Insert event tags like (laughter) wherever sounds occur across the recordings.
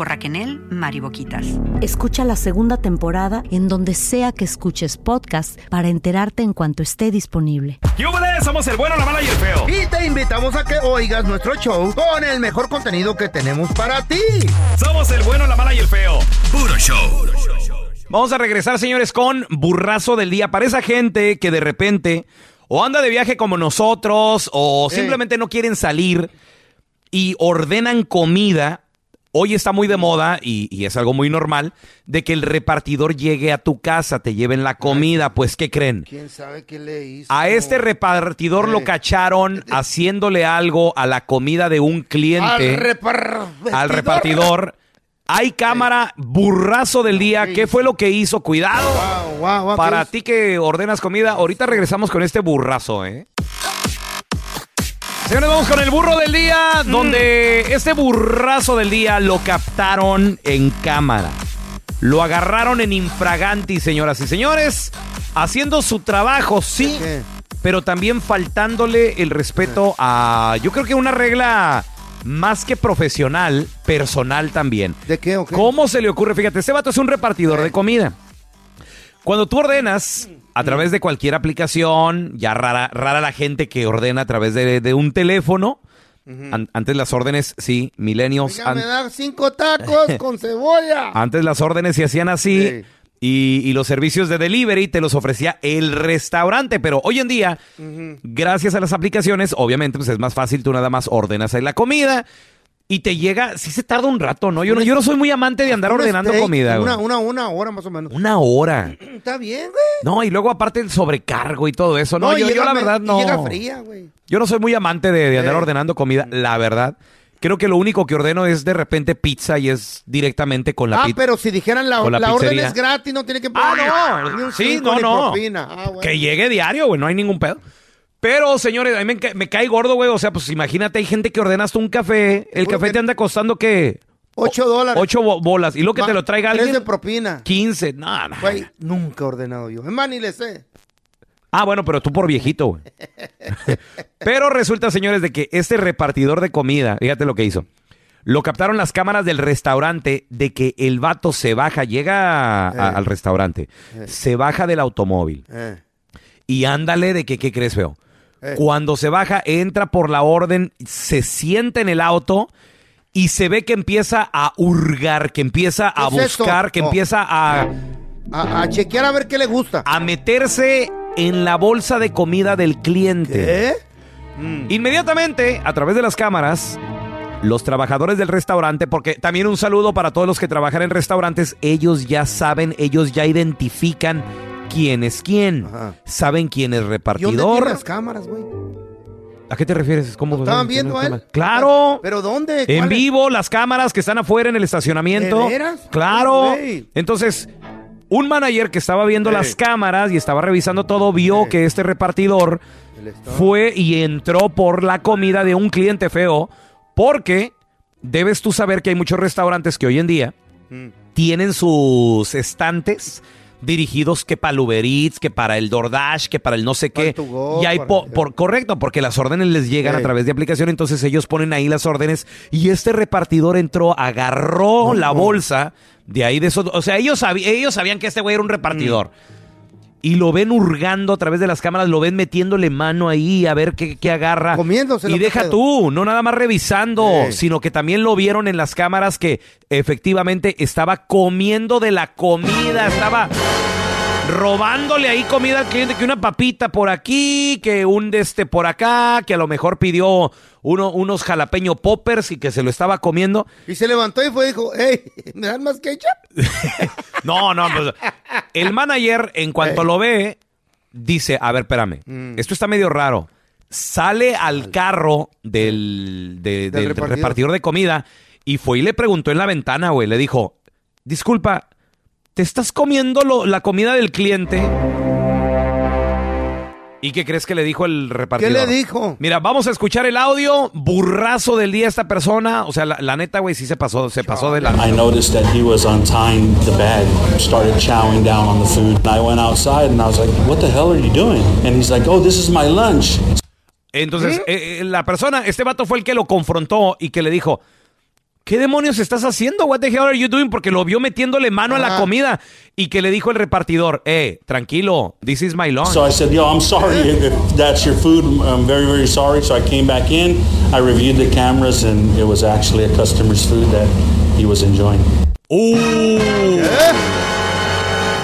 por Raquel Mariboquitas. Escucha la segunda temporada en donde sea que escuches podcast para enterarte en cuanto esté disponible. ¡Yúbales! Somos el bueno, la mala y el feo. Y te invitamos a que oigas nuestro show con el mejor contenido que tenemos para ti. Somos el bueno, la mala y el feo. Puro show. Vamos a regresar, señores, con burrazo del día. Para esa gente que de repente o anda de viaje como nosotros o simplemente no quieren salir y ordenan comida. Hoy está muy de moda y, y es algo muy normal de que el repartidor llegue a tu casa, te lleven la comida. Pues, ¿qué creen? ¿Quién sabe qué le hizo? A este repartidor lo Eh. cacharon haciéndole algo a la comida de un cliente. Al repar- al repartidor. Hay cámara, burrazo del día. ¿Qué fue lo que hizo? Cuidado. Guau, guau, guau, Para ¿qué ti que ordenas comida, ahorita regresamos con este burrazo, ¿eh? Señores, vamos con el burro del día, Mm. donde este burrazo del día lo captaron en cámara. Lo agarraron en infraganti, señoras y señores, haciendo su trabajo, sí, ¿Qué? pero también faltándole el respeto a, yo creo que una regla más que profesional, personal también. ¿De qué o qué? ¿Cómo se le ocurre? Fíjate, este vato es un repartidor de comida. Cuando tú ordenas a través de cualquier aplicación, ya rara, rara la gente que ordena a través de, de un teléfono. An- antes las órdenes, sí, millennials. An- me da cinco tacos (laughs) con cebolla. antes las órdenes se hacían así. Sí. Y, y los servicios de delivery te los ofrecía el restaurante. Pero hoy en día, gracias a las aplicaciones, obviamente pues es más fácil. Tú nada más ordenas ahí la comida y te llega. Sí se tarda un rato, ¿no? Yo no, yo no soy muy amante de andar ordenando steak, comida. güey. Una, una, una hora más o menos. Una hora. (clears throat) Está bien, güey. No, y luego aparte el sobrecargo y todo eso. No, yo, la verdad no. Llega fría, güey. Yo no soy muy amante de, de andar ordenando comida, la verdad. Creo que lo único que ordeno es de repente pizza y es directamente con la Ah, pizza. pero si dijeran la, la la, orden es gratis, no tiene que Ah, pagar no. ni un Sí, no, no. Ah, bueno. Que llegue diario, güey, no hay ningún pedo. Pero, señores, a mí me, ca- me cae gordo, güey. O sea, pues imagínate, hay gente que ordena hasta un café. El café que- te anda costando, ¿qué? Ocho dólares. Ocho bo- bolas. Y lo que te lo traiga alguien. de propina. 15. No, no. Güey, nunca he ordenado yo. Es más, ni le sé. Ah, bueno, pero tú por viejito, güey. (laughs) pero resulta, señores, de que este repartidor de comida, fíjate lo que hizo. Lo captaron las cámaras del restaurante de que el vato se baja, llega a- Eh. al restaurante, se baja del automóvil Eh, y ándale de que, ¿qué crees, feo? Eh. Cuando se baja, entra por la orden, se sienta en el auto y se ve que empieza a hurgar, que empieza a buscar, que Oh. empieza a, a, a chequear a ver qué le gusta. a meterse en la bolsa de comida del cliente. ¿Qué? Inmediatamente, a través de las cámaras, los trabajadores del restaurante, porque también un saludo para todos los que trabajan en restaurantes, ellos ya saben, ellos ya identifican quién es quién. Ajá. Saben quién es ¿Y dónde repartidor. tiene las cámaras, güey? ¿A qué te refieres? ¿Cómo? ¿Estaban viendo a él? Claro. ¿Pero dónde? En vivo, las cámaras que están afuera en el estacionamiento. ¿De veras? Claro. Entonces, un manager que estaba viendo Ey. las cámaras y estaba revisando todo, vio que este repartidor fue y entró por la comida de un cliente feo, porque debes tú saber que hay muchos restaurantes que hoy en día Mm. tienen sus estantes dirigidos que para el Uber Eats, que para el DoorDash, que para el no sé qué. go, y hay por, correcto, porque las órdenes les llegan a través de aplicación, entonces ellos ponen ahí las órdenes y este repartidor entró, agarró la bolsa de ahí de esos, o sea, ellos, ellos sabían que este güey era un repartidor. Mm. Y lo ven hurgando a través de las cámaras, lo ven metiéndole mano ahí a ver qué, qué agarra. Comiéndoselo, Y ¿qué deja pedo? tú, no nada más revisando, sino que también lo vieron en las cámaras que efectivamente estaba comiendo de la comida, estaba robándole ahí comida al cliente, que una papita por aquí, que un de este por acá, que a lo mejor pidió uno, unos jalapeño poppers y que se lo estaba comiendo. Y se levantó y fue y dijo, hey, ¿me dan más ketchup? (laughs) No, no, pues, el manager en cuanto Ey. lo ve, dice, a ver, espérame, Mm. esto está medio raro. Sale al carro del, de- del- del repartidor. repartidor de comida y fue y le preguntó en la ventana, güey, le dijo, disculpa, ¿te estás comiendo lo- la comida del cliente? ¿Y qué crees que le dijo el ¿Qué repartidor? le dijo? Mira, vamos a escuchar el audio, burrazo del día esta persona, o sea, la, la neta, güey, sí se pasó, se pasó de la... I noticed that he was untying the bag, started chowing down on the food. I went outside and I was like, what the hell are you doing? And he's like, oh, this is my lunch. Entonces, eh, eh, la persona, este vato fue el que lo confrontó y que le dijo, ¿qué demonios estás haciendo? What the hell are you doing? Porque lo vio metiéndole mano a la Ajá. comida y que le dijo el repartidor, eh, tranquilo, this is my lunch. So I said, yo, I'm sorry (laughs) if that's your food. I'm very, very sorry. So I came back in, I reviewed the cameras, and it was actually a customer's food that he was enjoying. Uh.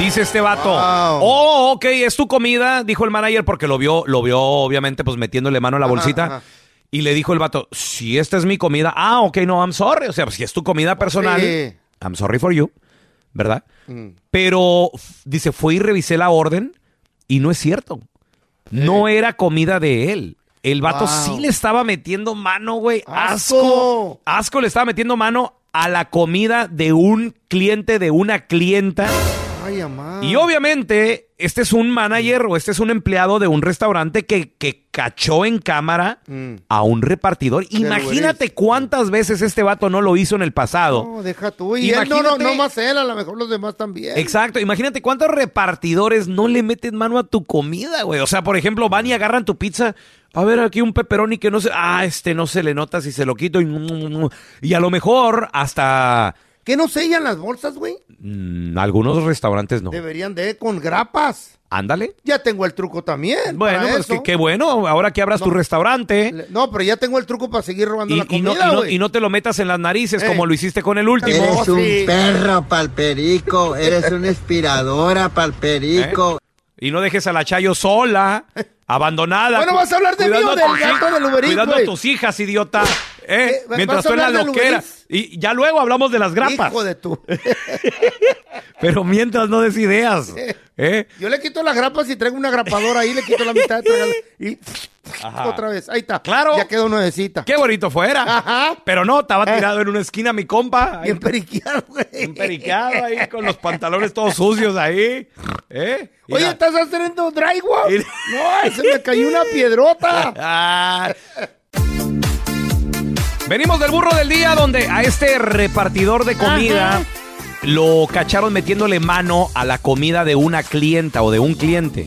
Dice este vato, Wow. oh, ok, es tu comida, dijo el manager porque lo vio, lo vio obviamente pues metiéndole mano a la Ajá, bolsita. ajá. Y le dijo el vato, si esta es mi comida, ah, ok, no, I'm sorry. O sea, si es tu comida personal, Sí. I'm sorry for you, ¿verdad? Mm. Pero, dice, fui y revisé la orden y no es cierto. No era comida de él. El vato Wow. sí le estaba metiendo mano, güey. Asco. Asco le estaba metiendo mano a la comida de un cliente, de una clienta. Y obviamente, este es un manager o este es un empleado de un restaurante que, que cachó en cámara Mm. a un repartidor. Imagínate cuántas veces este vato no lo hizo en el pasado. No, deja tú. Y él no, no, no más él, a lo mejor los demás también. Exacto, imagínate cuántos repartidores no le meten mano a tu comida, güey. O sea, por ejemplo, van y agarran tu pizza. A ver, aquí un pepperoni que no se. Ah, este no se le nota si se lo quito. Y, y a lo mejor hasta. ¿Qué no sellan las bolsas, güey? Mm, algunos restaurantes no. Deberían de con grapas. Ándale. Ya tengo el truco también. Bueno, para pues eso. que- qué bueno. Ahora que abras tu restaurante. Le- No, pero ya tengo el truco para seguir robando Y, la y no, comida, y no- güey. y no te lo metas en las narices Ey. como lo hiciste con el último. Eres un Sí. perro palperico, eres una inspiradora palperico. Y no dejes a la Chayo sola, abandonada. Bueno, vas a hablar de mí o del gato del Uber Eats, Cuidando a tus hijas, idiota. ¿Eh? Eh, ¿vas Mientras a tú en la loquera. Y ya luego hablamos de las grapas. Hijo de tú. (laughs) Pero mientras no des ideas. ¿eh? Yo le quito las grapas y traigo una grapadora ahí, le quito la mitad traigo- y Ajá. otra vez. Ahí está. Claro. Ya quedó nuevecita. Qué bonito fuera. Ajá. Pero no, estaba Eh. tirado en una esquina mi compa. Bien periqueado, güey. Bien periqueado ahí, con los pantalones todos sucios ahí. ¿eh? Oye. ¿estás haciendo drywall? No, se me cayó una piedrota. (laughs) Ah. Venimos del burro del día donde a este repartidor de comida lo cacharon metiéndole mano a la comida de una clienta o de un cliente.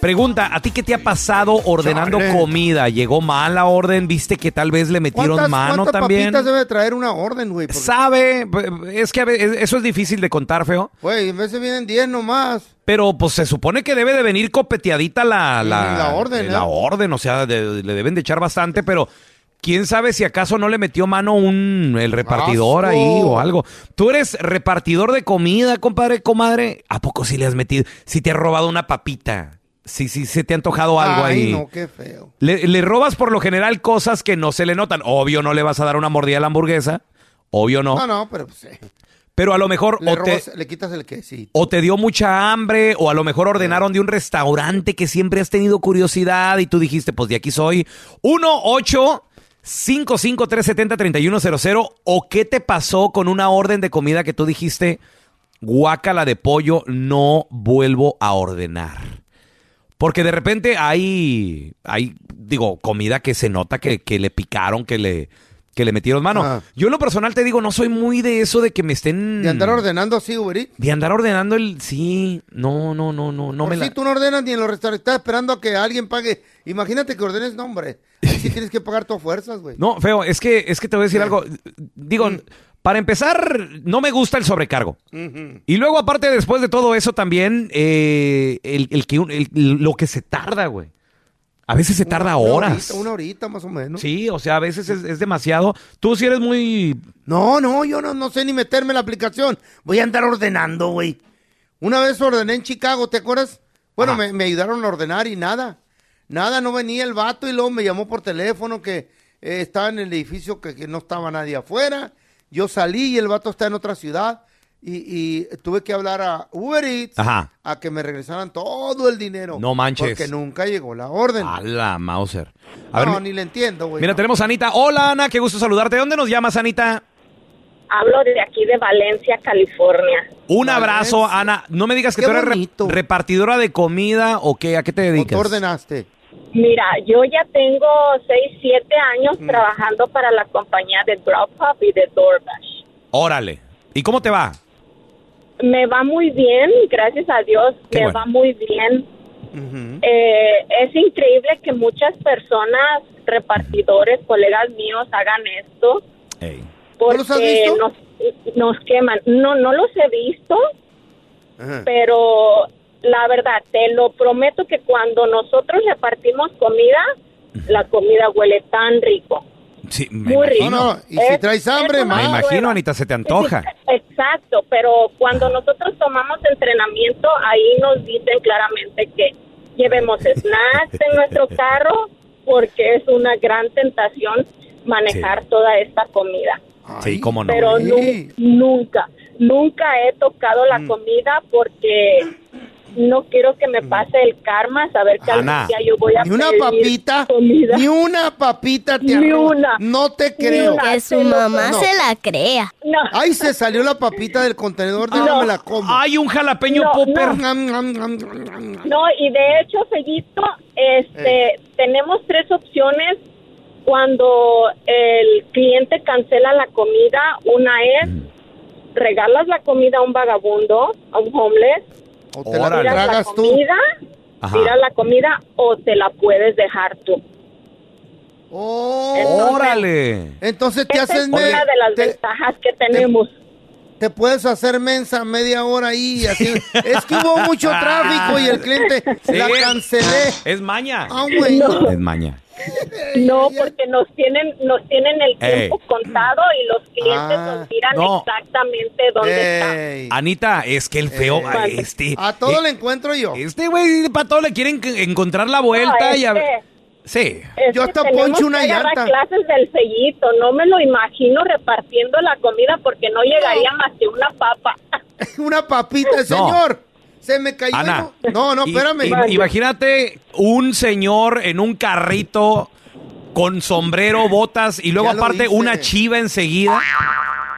Pregunta, ¿a ti qué te ha pasado ordenando Chale. comida? ¿Llegó mal la orden? ¿Viste que tal vez le metieron ¿Cuántas, mano cuántas también? papitas debe traer una orden, güey? Porque, ¿Sabe? Es que a veces eso es difícil de contar, feo. Güey, a veces vienen 10 nomás. Pero pues se supone que debe de venir copeteadita la, la, la orden, La ¿eh? orden, o sea, de- le deben de echar bastante, pero quién sabe si acaso no le metió mano un el repartidor Asco. ahí o algo. Tú eres repartidor de comida, compadre, comadre. ¿A poco sí le has metido? Si te has robado una papita. Si sí, se te ha antojado algo Ay, ahí. no, qué feo. Le, le robas por lo general cosas que no se le notan. Obvio no le vas a dar una mordida a la hamburguesa. Obvio no. No, no, pero pues, eh, pero a lo mejor Le, o te, robas- le quitas el quesito. o te dio mucha hambre, o a lo mejor ordenaron de un restaurante que siempre has tenido curiosidad y tú dijiste, pues de aquí soy. 1 8 55 370 3100 o qué te pasó con una orden de comida que tú dijiste, guácala de pollo, no vuelvo a ordenar. Porque de repente hay, hay digo, comida que se nota que, que le picaron, que le, que le metieron mano. Ajá. Yo en lo personal te digo, no soy muy de eso de que me estén... De andar ordenando así, Uber. De andar ordenando el... Sí, no, no, no, no, no Por me si la... tú no ordenas ni en los restaurantes, estás esperando a que alguien pague. Imagínate que ordenes, no, hombre. Sí tienes que pagar tus fuerzas, güey. No, feo, es que, es que te voy a decir algo. Digo, Mm. para empezar, no me gusta el sobrecargo. Y luego, aparte, después de todo eso, también eh, el, el lo que se tarda, güey. A veces se tarda Una horas. horita, una horita más o menos. Sí, o sea, a veces es, es demasiado. Tú sí eres muy... No, no, yo no, no sé ni meterme en la aplicación. Voy a andar ordenando, güey. Una vez ordené en Chicago, ¿te acuerdas? Bueno, me, me ayudaron a ordenar y nada. Nada, no venía el vato y luego me llamó por teléfono que eh, estaba en el edificio, que, que no estaba nadie afuera. Yo salí y el vato está en otra ciudad. Y, y tuve que hablar a Uber Eats Ajá. a que me regresaran todo el dinero. No manches. Porque nunca llegó la orden. A la Mauser. A no, ver, ni le entiendo, güey. mira, tenemos a Anita. Hola, Ana, qué gusto saludarte. ¿De dónde nos llamas, Anita? Hablo de aquí de Valencia, California. Un abrazo, Ana. No me digas que Qué tú eres bonito. repartidora de comida o qué, ¿a qué te ¿O dedicas? tú ordenaste? Mira, yo ya tengo 6, 7 años Mm. trabajando para la compañía de Grubhub y de DoorDash. Órale. ¿Y cómo te va? Me va muy bien, gracias a Dios, Qué me bueno. va muy bien. Eh, es increíble que muchas personas, repartidores, colegas míos, hagan esto Ey. Porque los has visto? Nos, nos queman. No, no los he visto, Ajá. pero la verdad, te lo prometo que cuando nosotros repartimos comida, la comida huele tan rico. Sí, me Muy imagino. rico. No, no, y si Es- traes hambre, Me imagino. Anita, se te antoja. Exacto, pero cuando nosotros tomamos entrenamiento, ahí nos dicen claramente que llevemos (laughs) snacks en nuestro carro porque es una gran tentación manejar toda esta comida. Sí, cómo no. Pero nu- nunca, nunca he tocado la comida porque no quiero que me pase el karma, saber que algún Ana. día yo voy a Ni una pedir papita, comida. ni una papita te Ni una. No te Ni creo. una. Que su mamá no. se la crea. No, Ay, se salió la papita del contenedor, de no la como. Hay un jalapeño No, popper. no. Y de hecho, Fellito, este, tenemos tres opciones cuando el cliente cancela la comida. Una es regalas la comida a un vagabundo, a un homeless, O te la tú. comida, Ajá. tiras la comida o te la puedes dejar tú. Oh, Entonces- Órale. entonces te haces es una de las te, ventajas que tenemos. te puedes hacer mensa media hora ahí. Así. es que hubo mucho (laughs) tráfico y el cliente Sí. la cancelé. Es maña. Ah. No. Es maña. No, porque nos tienen, nos tienen el Ey. tiempo contado y los clientes Ah, nos miran no. exactamente dónde está. Ey. Anita, es que el feo, Eh. este. A todo eh, le encuentro yo. Este güey, para todo le quieren que- encontrar la vuelta No, y a es ver. que- Sí. Es Yo que hasta tenemos poncho una que agarrar llanta. clases del sellito. No me lo imagino repartiendo la comida porque no llegaría más que una papa. (laughs) Una papita, señor. Se me cayó. Ana. el- No, no, espérame. i- imagínate un señor en un carrito con sombrero, botas y luego aparte hice. una chiva enseguida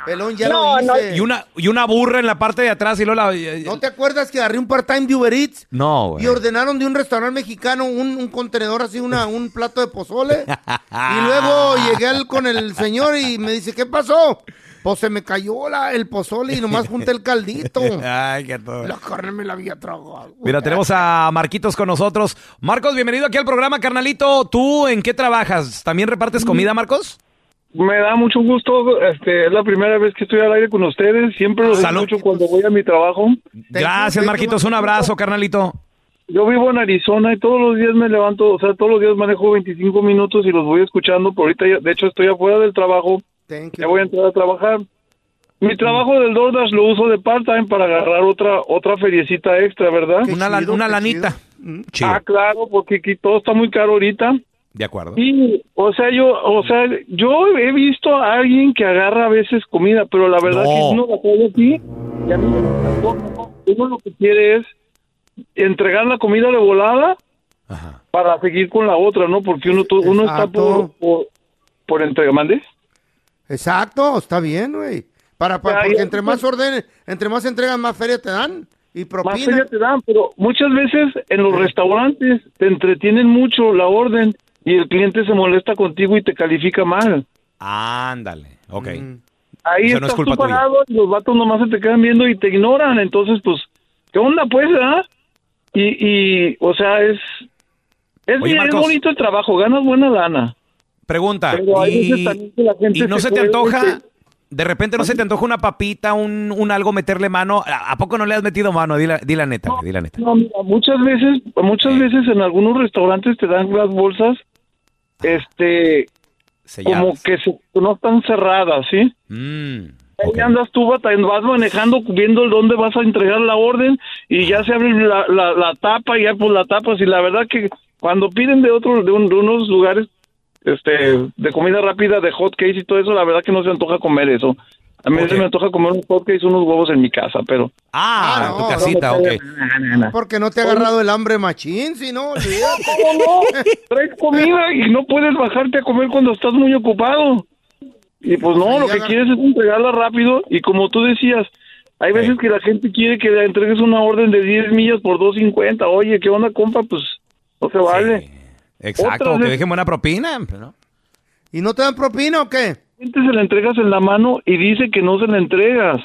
Pelón, ya No, lo no. y una y una burra en la parte de atrás y luego la ¿No te acuerdas que agarré un part-time de Uber Eats? No, güey. Y ordenaron de un restaurante mexicano un, un contenedor así, una, un plato de pozole. y luego (laughs) llegué al- con el señor y me dice, ¿qué pasó? Pues se me cayó la, el pozole y nomás junté el caldito. (laughs) Ay, qué todo. La carne me la había tragado. Mira, tenemos a Marquitos con nosotros. Marcos, bienvenido aquí al programa, carnalito. ¿Tú en qué trabajas? ¿También repartes comida, Marcos? Me da mucho gusto, este, es la primera vez que estoy al aire con ustedes, siempre los Salud. escucho cuando voy a mi trabajo. Gracias, Marquitos. Un abrazo, carnalito. Yo vivo en Arizona y todos los días me levanto, o sea, todos los días manejo 25 minutos y los voy escuchando, por ahorita ya- de hecho estoy afuera del trabajo, Thank you. ya voy a entrar a trabajar. Mi trabajo del DoorDash lo uso de part-time para agarrar otra otra feriecita extra, ¿verdad? Una, la- una lanita. chido. Mm. Ah, claro, porque aquí todo está muy caro ahorita. De acuerdo. Sí, o sea, yo, o sea, yo he visto a alguien que agarra a veces comida, pero la verdad No. que uno la trae y a mí uno lo que quiere es entregar la comida de volada para seguir con la otra, ¿no? Porque uno to- uno está por por, por entregar, ¿mande? Exacto, está bien, güey. Para, para- porque ya, entre pues. más orden, entre más entregas, más feria te dan. Y Más propina. feria te dan, pero muchas veces en los restaurantes te entretienen mucho la orden y el cliente se molesta contigo y te califica mal. Ándale, ok. Ahí O sea, no es estás culpa tú tuya. parado y los vatos nomás se te quedan viendo y te ignoran. Entonces, pues, ¿qué onda, pues, ah? Y, y, o sea, es... Es, Oye, bien, es bonito el trabajo, ganas buena lana. Pregunta, ¿y, no se se te antoja, de repente no se te antoja una papita, un, un algo meterle mano? ¿A a poco no le has metido mano? Di la, di la neta, di la neta. No, mira, muchas veces, muchas veces en algunos restaurantes te dan las bolsas, este, Selladas. como que se- no están cerradas, ¿sí? Mm, Ahí andas tú, vas manejando, viendo dónde vas a entregar la orden y ya se abre la, la, la tapa y ya pues la tapas y la verdad que cuando piden de otro, de, un- de unos lugares este de comida rápida, de hot cakes y todo eso, la verdad que no se antoja comer eso. A mí se me antoja comer unos hot cakes, unos huevos en mi casa, pero... Ah, no, tu casita, no ok. Porque no te ha agarrado el hambre machín, si no, (laughs) olvídate. ¿Cómo no? (laughs) Traes comida y no puedes bajarte a comer cuando estás muy ocupado. Y pues no, lo que quieres es entregarla rápido y como tú decías, hay veces que la gente quiere que le entregues una orden de 10 millas por 2.50. Oye, ¿qué onda, compa? Pues no se vale. Exacto, Otras que dejen buena propina. ¿no? ¿Y no te dan propina o qué? gente se la entregas en la mano y dice que no se la entregas.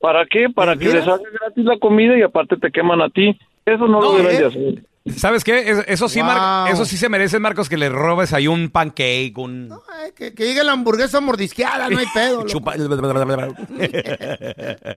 ¿Para qué? Para que les haga gratis la comida y aparte te queman a ti. Eso no, lo No, deben ¿eh? de hacer. ¿Sabes qué? Es- Eso sí, Mar- eso sí se merece, Marcos, que le robes ahí un pancake, un... Ay, que, que llegue la hamburguesa mordisqueada, no hay pedo. (laughs) Chupa- (laughs)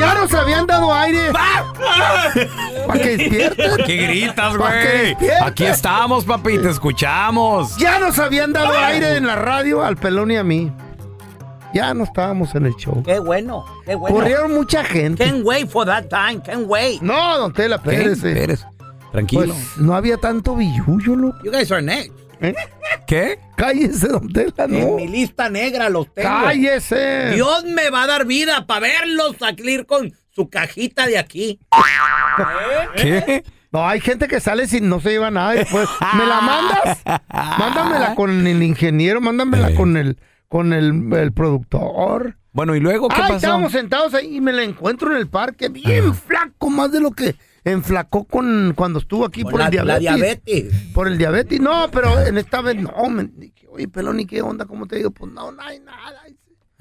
¡Ya nos habían dado aire! (laughs) ¡Para que despierten! ¿Qué gritas, güey? Aquí estamos, papi, te escuchamos. Ya nos habían dado aire en la radio al pelón y a mí. Ya no estábamos en el show. Qué bueno, qué bueno. Corrieron mucha gente. Can't wait for that time, can't wait. No, don Tela, espérese. Espérese. Tranquilo. Pues no había tanto billullo, loco. You guys are next. ¿Eh? ¿Qué? Cállese, don Tela, no. En mi lista negra los tengo. Cállese. Dios me va a dar vida para verlos salir con su cajita de aquí. ¿Qué? No, hay gente que sale sin no se lleva nada y después. ¿Me la mandas? Mándamela con el ingeniero, mándamela con el con el, el productor. Bueno, ¿y luego qué Ay, pasó? estábamos sentados ahí y me la encuentro en el parque, bien flaco, más de lo que enflacó con cuando estuvo aquí por la, el la diabetes. Por el diabetes, no, pero en esta vez no. Me, dije, Oye, pelón, ¿y qué onda? ¿Cómo te digo? Pues no, no hay nada.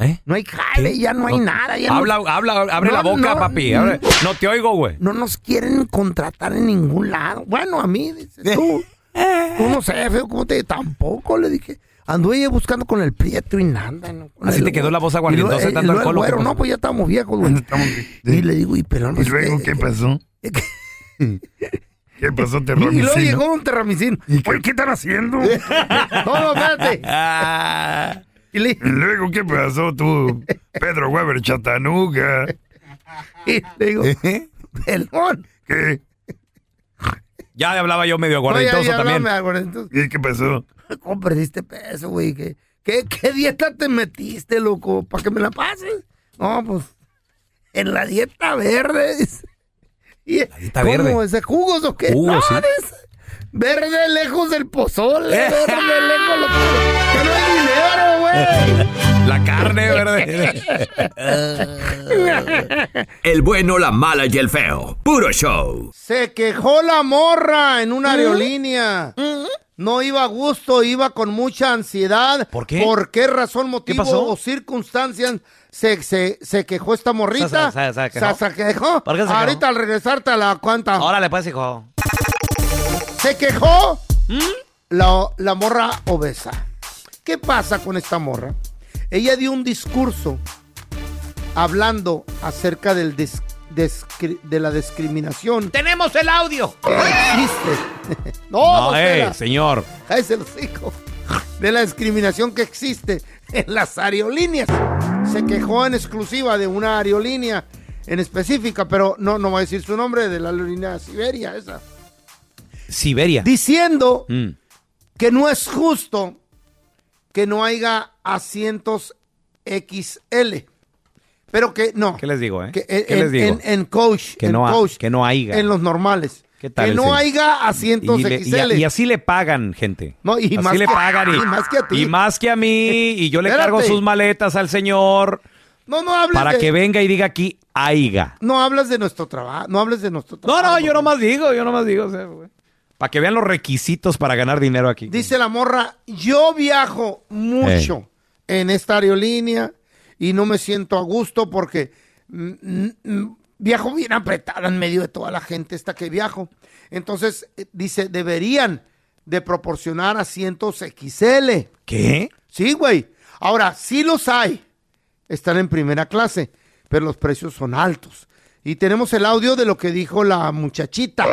¿Eh? No hay jale, ya no hay nada. Ya habla, no- habla, abre No, la boca, papi. no. abre- No te oigo, güey. No nos quieren contratar en ningún lado. Bueno, a mí, dices tú. (laughs) Tú no sé, feo, ¿cómo te digo? Tampoco, le dije. Anduve buscando con el prieto y nada. ¿no? Así el- te quedó la voz aguardientosa de tanto. No, pues ya estamos viejos, güey. (laughs) Y le digo, y pelón. ¿Y luego qué pasó? ¿Qué pasó, Y luego terramicino? llegó un terramicino. ¿Y qué, qué están haciendo? (laughs) no, no, espérate. (laughs) Y, le- ¿Y luego qué pasó tú, Pedro Weber Chatanuga? y le digo, pelón. ¿Qué? Ya hablaba yo medio No, gorditoso ya- ya también. ¿Y qué pasó? ¿Cómo perdiste peso, güey? ¿Qué, qué, qué dieta te metiste, loco? ¿Para que me la pases? No, pues, en la dieta verde. Y, ¿Cómo? verde. ¿Ese jugos o qué? Jugos, no, sí. Verde lejos del pozole, (laughs) verde lejos. Lo, que no hay dinero, güey. (laughs) La carne verde. (laughs) El bueno, la mala y el feo. Puro show. Se quejó la morra en una aerolínea. No iba a gusto, iba con mucha ansiedad. ¿Por qué? ¿Por qué razón, motivo pasó? o circunstancias se, se, se quejó esta morrita? Se- se- se quejó. Se- se quejó. ¿Por qué se quejó? Ahorita al regresar te la cuenta. Órale, pues, hijo. Se quejó ¿Mm? la, la morra obesa. ¿Qué pasa con esta morra? Ella dio un discurso hablando acerca del dis- discri- de la discriminación ¡Tenemos el audio! que existe. (laughs) no, eh, señor. Cállese el hocico. De la discriminación que existe en las aerolíneas. Se quejó en exclusiva de una aerolínea en específica, pero no, no voy a decir su nombre, de la aerolínea Siberia, esa. Siberia. Diciendo Mm. que no es justo que no haya asientos XL. Pero que no. ¿Qué les digo, eh? Que en, ¿Qué les en- digo? en- en coach. Que en no ha- coach, que no haya. En los normales. ¿Qué tal Que no haya asientos Y, le- y XL. a- y así le pagan, gente. No, y así más le que- pagan. Y, y más que a ti. y más que a mí. Y yo le Espérate. cargo sus maletas al señor no, no hables para de, que venga y diga aquí, aiga. No hablas de nuestro trabajo. No hables de nuestro No, trabajo. no, yo nomás digo, yo nomás digo. o sea, güey. para que vean los requisitos para ganar dinero aquí. Dice la morra, yo viajo mucho en esta aerolínea y no me siento a gusto porque mm, mm, mm, viajo bien apretada en medio de toda la gente esta que viajo. Entonces, eh, dice, deberían de proporcionar asientos XL. ¿Qué? Sí, güey. Ahora, sí los hay. Están en primera clase, pero los precios son altos. Y tenemos el audio de lo que dijo la muchachita.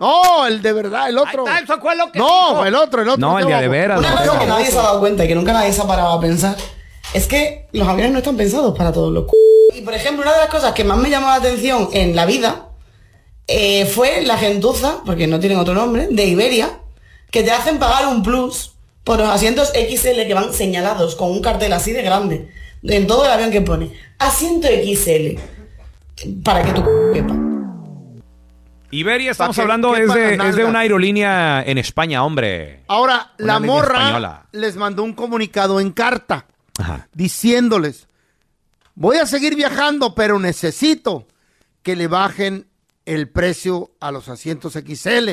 No, el de verdad, el otro. Ahí está, eso fue lo que No, dijo. el otro, el otro. No, el de abajo. veras. Una cosa que nadie se ha dado cuenta y que nunca nadie se ha parado a pensar es que los aviones no están pensados para todos los c- Y por ejemplo, una de las cosas que más me llamó la atención en la vida eh, fue la gentuza, porque no tienen otro nombre, de Iberia, que te hacen pagar un plus por los asientos XL que van señalados con un cartel así de grande en todo el avión que pone asiento XL para que tu c- quepa. Iberia, estamos que hablando, es de, es de una aerolínea en España, hombre. Ahora, Una la morra española. les mandó un comunicado en carta Ajá. diciéndoles, voy a seguir viajando, pero necesito que le bajen el precio a los asientos XL.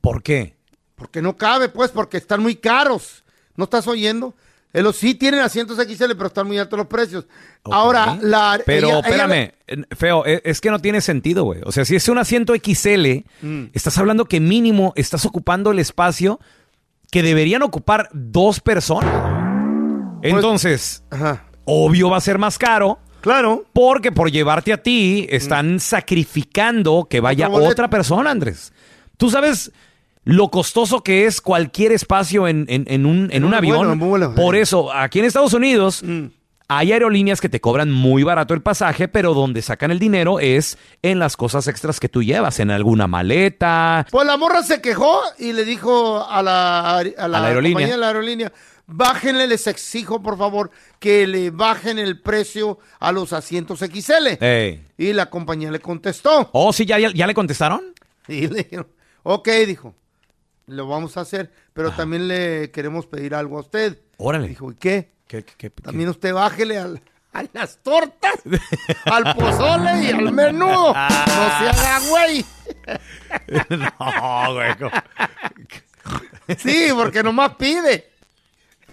¿Por qué? Porque no cabe, pues, porque están muy caros. ¿No estás oyendo? Ellos sí tienen asientos XL, pero están muy altos los precios. Ahora, la... Pero ella- espérame, eh, feo, es, es que no tiene sentido, güey. O sea, si es un asiento XL, Mm. estás hablando que mínimo estás ocupando el espacio que deberían ocupar dos personas. güey. Entonces, obvio va a ser más caro. Claro. Porque por llevarte a ti están sacrificando que vaya Otro boleto. otra persona, Andrés. Tú sabes lo costoso que es cualquier espacio en, en- en un, en un un avión. vuelo, en un vuelo. Por eso, aquí en Estados Unidos Mm. hay aerolíneas que te cobran muy barato el pasaje, pero donde sacan el dinero es en las cosas extras que tú llevas, en alguna maleta. Pues la morra se quejó y le dijo a la, a la, A la aerolínea. compañía de la aerolínea, bájenle, les exijo por favor que le bajen el precio a los asientos XL. Ey. Y la compañía le contestó. Oh, sí, ya, ya, ya le contestaron. Y le dijeron, ok, dijo, lo vamos a hacer, pero también le queremos pedir algo a usted. Órale. Dijo, ¿y qué? ¿Qué, qué, qué? También usted bájele al- a las tortas, al pozole y al menudo. (laughs) No se haga güey. (laughs) no, güey. Sí, porque nomás pide.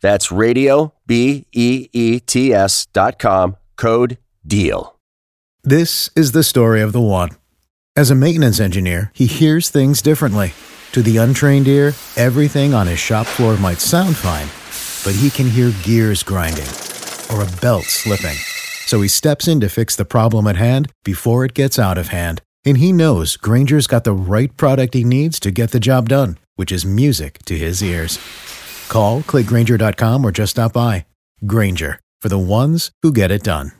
That's radio, B E E T S dot com, code DEAL. This is the story of the one. As a maintenance engineer, he hears things differently. To the untrained ear, everything on his shop floor might sound fine, but he can hear gears grinding or a belt slipping. So he steps in to fix the problem at hand before it gets out of hand. And he knows Granger's got the right product he needs to get the job done, which is music to his ears. Call, click Granger.com, or just stop by. Granger, for the ones who get it done.